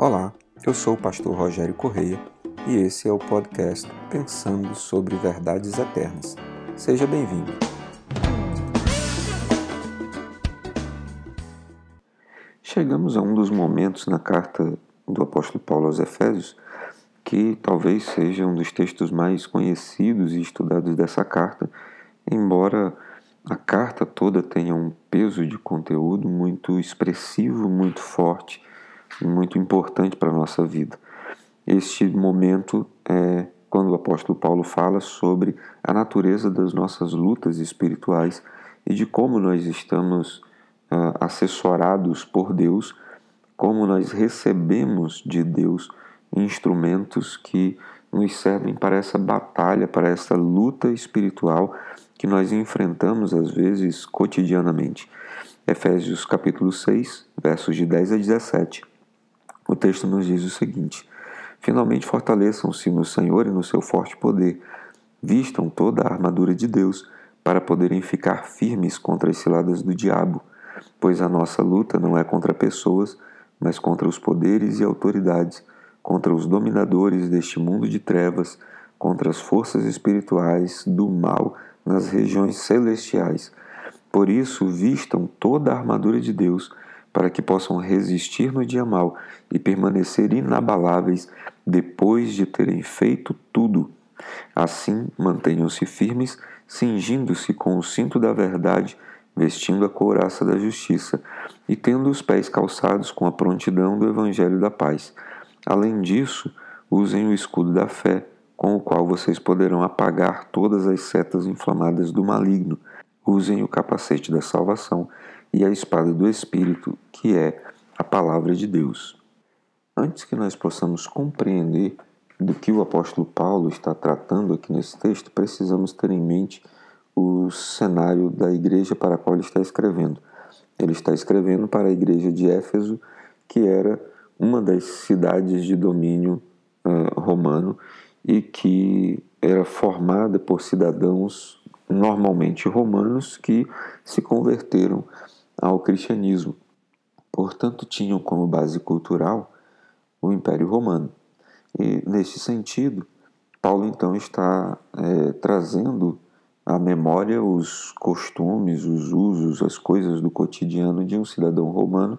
Olá, eu sou o pastor Rogério Correia e esse é o podcast Pensando sobre Verdades Eternas. Seja bem-vindo. Chegamos a um dos momentos na carta do apóstolo Paulo aos Efésios que talvez seja um dos textos mais conhecidos e estudados dessa carta, embora a carta toda tenha um peso de conteúdo muito expressivo, muito forte muito importante para a nossa vida. Este momento é quando o apóstolo Paulo fala sobre a natureza das nossas lutas espirituais e de como nós estamos uh, assessorados por Deus, como nós recebemos de Deus instrumentos que nos servem para essa batalha, para essa luta espiritual que nós enfrentamos às vezes cotidianamente. Efésios capítulo 6, versos de 10 a 17 o texto nos diz o seguinte: Finalmente fortaleçam-se no Senhor e no seu forte poder. Vistam toda a armadura de Deus para poderem ficar firmes contra as ciladas do diabo, pois a nossa luta não é contra pessoas, mas contra os poderes e autoridades, contra os dominadores deste mundo de trevas, contra as forças espirituais do mal nas regiões celestiais. Por isso, vistam toda a armadura de Deus para que possam resistir no dia mal e permanecer inabaláveis depois de terem feito tudo. Assim, mantenham-se firmes, cingindo-se com o cinto da verdade, vestindo a couraça da justiça e tendo os pés calçados com a prontidão do evangelho da paz. Além disso, usem o escudo da fé, com o qual vocês poderão apagar todas as setas inflamadas do maligno. Usem o capacete da salvação e a espada do Espírito, que é a palavra de Deus. Antes que nós possamos compreender do que o apóstolo Paulo está tratando aqui nesse texto, precisamos ter em mente o cenário da igreja para a qual ele está escrevendo. Ele está escrevendo para a igreja de Éfeso, que era uma das cidades de domínio uh, romano e que era formada por cidadãos normalmente romanos que se converteram ao cristianismo. Portanto, tinham como base cultural o Império Romano. E, neste sentido, Paulo então está é, trazendo à memória os costumes, os usos, as coisas do cotidiano de um cidadão romano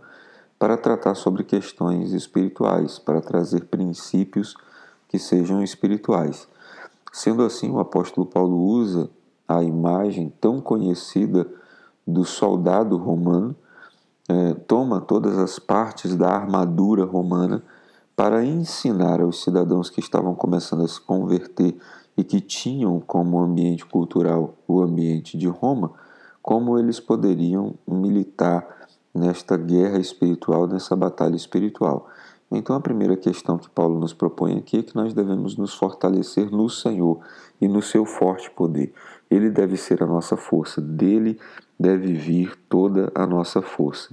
para tratar sobre questões espirituais, para trazer princípios que sejam espirituais. Sendo assim, o apóstolo Paulo usa a imagem tão conhecida do soldado romano, é, toma todas as partes da armadura romana para ensinar aos cidadãos que estavam começando a se converter e que tinham como ambiente cultural o ambiente de Roma, como eles poderiam militar nesta guerra espiritual, nessa batalha espiritual. Então, a primeira questão que Paulo nos propõe aqui é que nós devemos nos fortalecer no Senhor e no seu forte poder. Ele deve ser a nossa força, dele deve vir toda a nossa força.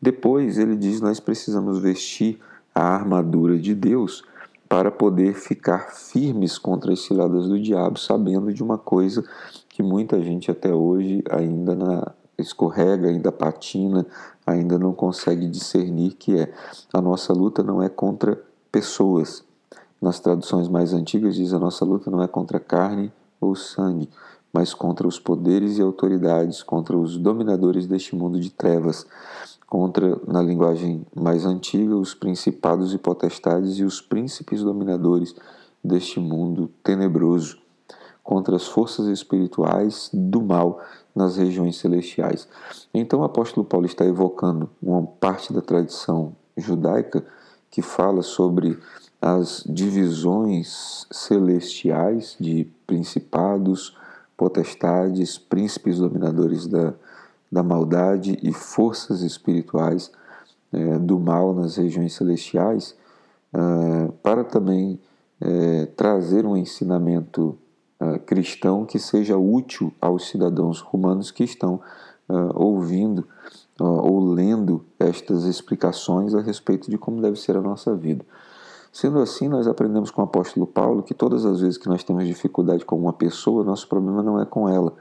Depois ele diz: nós precisamos vestir a armadura de Deus para poder ficar firmes contra as ciladas do diabo, sabendo de uma coisa que muita gente até hoje ainda na, escorrega, ainda patina, ainda não consegue discernir que é a nossa luta não é contra pessoas. Nas traduções mais antigas diz a nossa luta não é contra carne ou sangue, mas contra os poderes e autoridades, contra os dominadores deste mundo de trevas, contra, na linguagem mais antiga, os principados e potestades e os príncipes dominadores deste mundo tenebroso, contra as forças espirituais do mal nas regiões celestiais. Então o apóstolo Paulo está evocando uma parte da tradição judaica que fala sobre as divisões celestiais de principados, potestades, príncipes dominadores da, da maldade e forças espirituais é, do mal nas regiões celestiais, é, para também é, trazer um ensinamento é, cristão que seja útil aos cidadãos romanos que estão é, ouvindo ou lendo estas explicações a respeito de como deve ser a nossa vida. Sendo assim, nós aprendemos com o apóstolo Paulo que todas as vezes que nós temos dificuldade com uma pessoa, nosso problema não é com ela.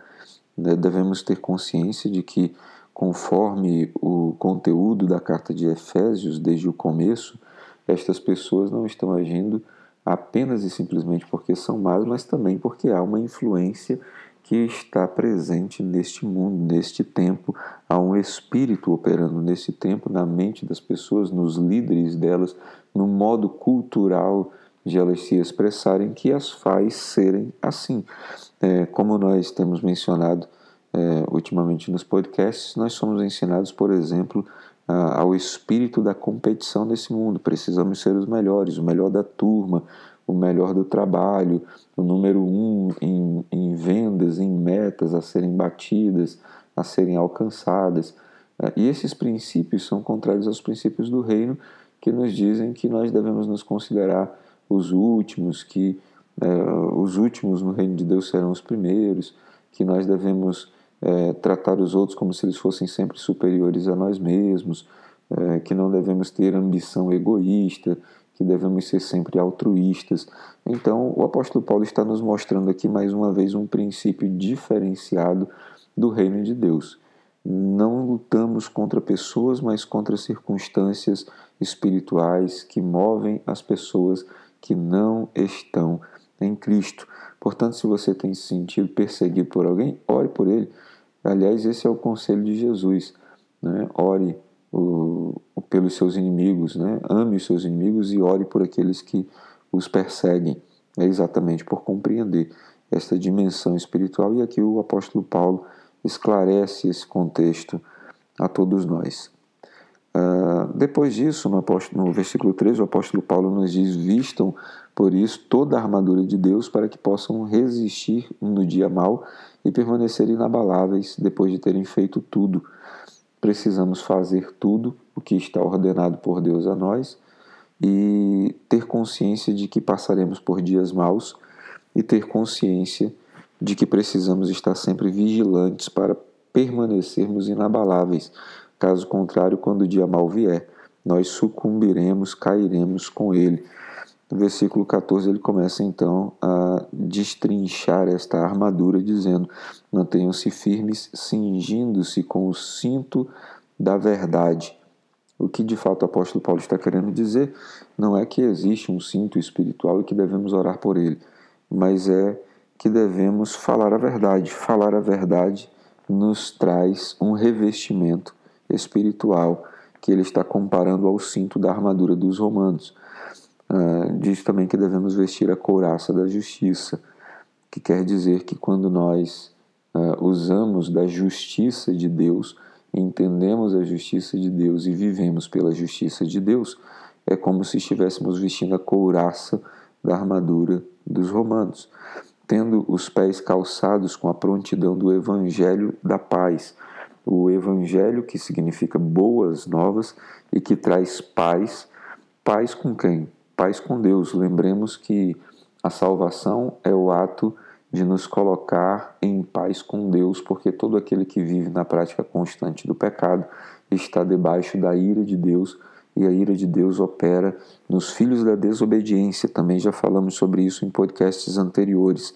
Né? Devemos ter consciência de que, conforme o conteúdo da carta de Efésios, desde o começo, estas pessoas não estão agindo apenas e simplesmente porque são más, mas também porque há uma influência que está presente neste mundo, neste tempo. Há um espírito operando nesse tempo, na mente das pessoas, nos líderes delas, no modo cultural de elas se expressarem, que as faz serem assim. É, como nós temos mencionado é, ultimamente nos podcasts, nós somos ensinados, por exemplo, a, ao espírito da competição nesse mundo. Precisamos ser os melhores, o melhor da turma, o melhor do trabalho, o número um em, em vendas, em metas a serem batidas, a serem alcançadas. É, e esses princípios são contrários aos princípios do reino que nos dizem que nós devemos nos considerar os últimos, que é, os últimos no reino de Deus serão os primeiros, que nós devemos é, tratar os outros como se eles fossem sempre superiores a nós mesmos, que não devemos ter ambição egoísta, que devemos ser sempre altruístas. Então, o apóstolo Paulo está nos mostrando aqui mais uma vez um princípio diferenciado do reino de Deus. Não lutamos contra pessoas, mas contra circunstâncias espirituais que movem as pessoas que não estão em Cristo. Portanto, se você tem se sentido perseguido por alguém, ore por ele. Aliás, esse é o conselho de Jesus. Né? Ore o, pelos seus inimigos, né? ame os seus inimigos e ore por aqueles que os perseguem. É exatamente por compreender esta dimensão espiritual. E aqui o apóstolo Paulo esclarece esse contexto a todos nós. Uh, depois disso, no, apóstolo, no versículo 3, o apóstolo Paulo nos diz: Vistam, por isso, toda a armadura de Deus para que possam resistir no dia mal e permanecer inabaláveis depois de terem feito tudo. Precisamos fazer tudo o que está ordenado por Deus a nós e ter consciência de que passaremos por dias maus e ter consciência de que precisamos estar sempre vigilantes para permanecermos inabaláveis Caso contrário, quando o dia mal vier, nós sucumbiremos, cairemos com ele. No versículo 14, ele começa então a destrinchar esta armadura, dizendo: Mantenham-se firmes, cingindo-se com o cinto da verdade. O que de fato o apóstolo Paulo está querendo dizer não é que existe um cinto espiritual e que devemos orar por ele, mas é que devemos falar a verdade. Falar a verdade nos traz um revestimento espiritual que ele está comparando ao cinto da armadura dos romanos. Uh, diz também que devemos vestir a couraça da justiça, que quer dizer que quando nós uh, usamos da justiça de Deus, entendemos a justiça de Deus e vivemos pela justiça de Deus, é como se estivéssemos vestindo a couraça da armadura dos romanos, tendo os pés calçados com a prontidão do evangelho da paz o Evangelho, que significa boas novas e que traz paz. Paz com quem? Paz com Deus. Lembremos que a salvação é o ato de nos colocar em paz com Deus, porque todo aquele que vive na prática constante do pecado está debaixo da ira de Deus e a ira de Deus opera nos filhos da desobediência. Também já falamos sobre isso em podcasts anteriores.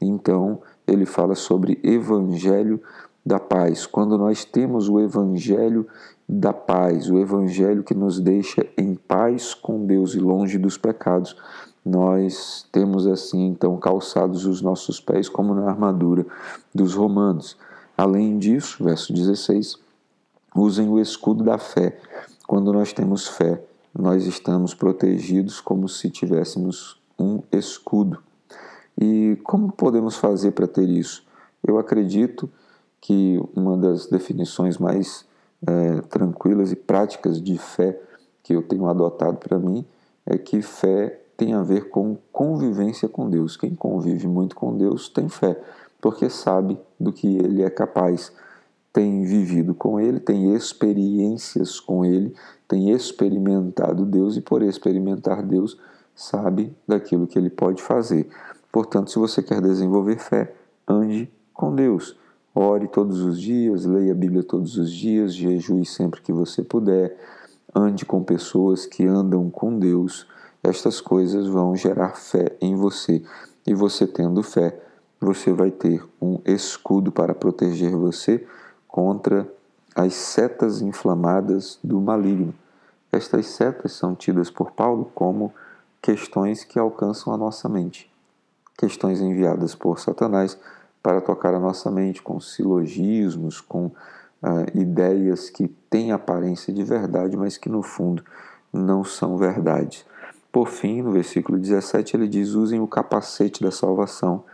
Então, ele fala sobre evangelho da paz, quando nós temos o Evangelho da paz, o Evangelho que nos deixa em paz com Deus e longe dos pecados, nós temos assim então calçados os nossos pés como na armadura dos romanos. Além disso, verso 16, usem o escudo da fé. Quando nós temos fé, nós estamos protegidos como se tivéssemos um escudo. E como podemos fazer para ter isso? Eu acredito que uma das definições mais é, tranquilas e práticas de fé que eu tenho adotado para mim é que fé tem a ver com convivência com Deus. Quem convive muito com Deus tem fé, porque sabe do que ele é capaz, tem vivido com ele, tem experiências com ele, tem experimentado Deus e por experimentar Deus sabe daquilo que ele pode fazer. Portanto, se você quer desenvolver fé, ande com Deus. Ore todos os dias, leia a Bíblia todos os dias, jejue sempre que você puder, ande com pessoas que andam com Deus. Estas coisas vão gerar fé em você. E você tendo fé, você vai ter um escudo para proteger você contra as setas inflamadas do maligno. estas setas são tidas por Paulo como questões que alcançam a nossa mente, questões enviadas por Satanás para tocar a nossa mente com silogismos, com uh, ideias que têm aparência de verdade, mas que no fundo não são verdade. Por fim, no versículo 17, ele diz: usem o capacete da salvação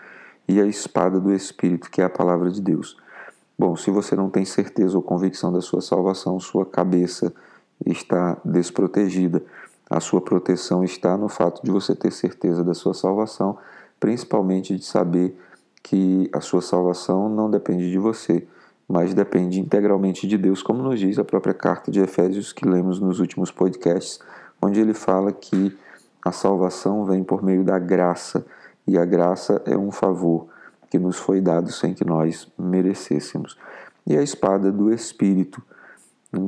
e a espada do Espírito, que é a palavra de Deus. Bom, se você não tem certeza ou convicção da sua salvação, sua cabeça está desprotegida. A sua proteção está no fato de você ter certeza da sua salvação, principalmente de saber que a sua salvação não depende de você, mas depende integralmente de Deus, como nos diz a própria carta de Efésios que lemos nos últimos podcasts, onde ele fala que a salvação vem por meio da graça, e a graça é um favor que nos foi dado sem que nós merecêssemos. E a espada do Espírito,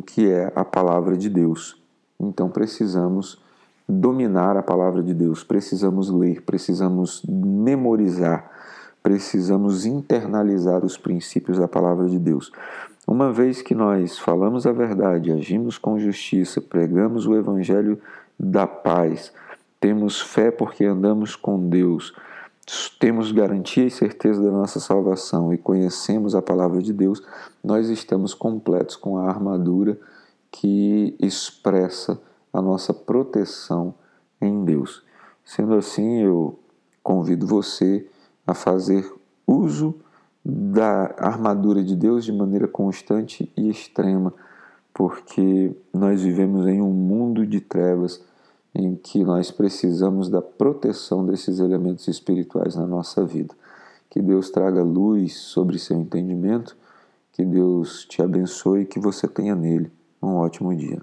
que é a palavra de Deus. Então precisamos dominar a palavra de Deus, precisamos ler, precisamos memorizar, precisamos internalizar os princípios da palavra de Deus. Uma vez que nós falamos a verdade, agimos com justiça, pregamos o evangelho da paz, temos fé porque andamos com Deus, temos garantia e certeza da nossa salvação e conhecemos a palavra de Deus, nós estamos completos com a armadura que expressa a nossa proteção em Deus. Sendo assim, eu convido você a fazer uso da armadura de Deus de maneira constante e extrema, porque nós vivemos em um mundo de trevas em que nós precisamos da proteção desses elementos espirituais na nossa vida. Que Deus traga luz sobre seu entendimento, que Deus te abençoe e que você tenha nele um ótimo dia.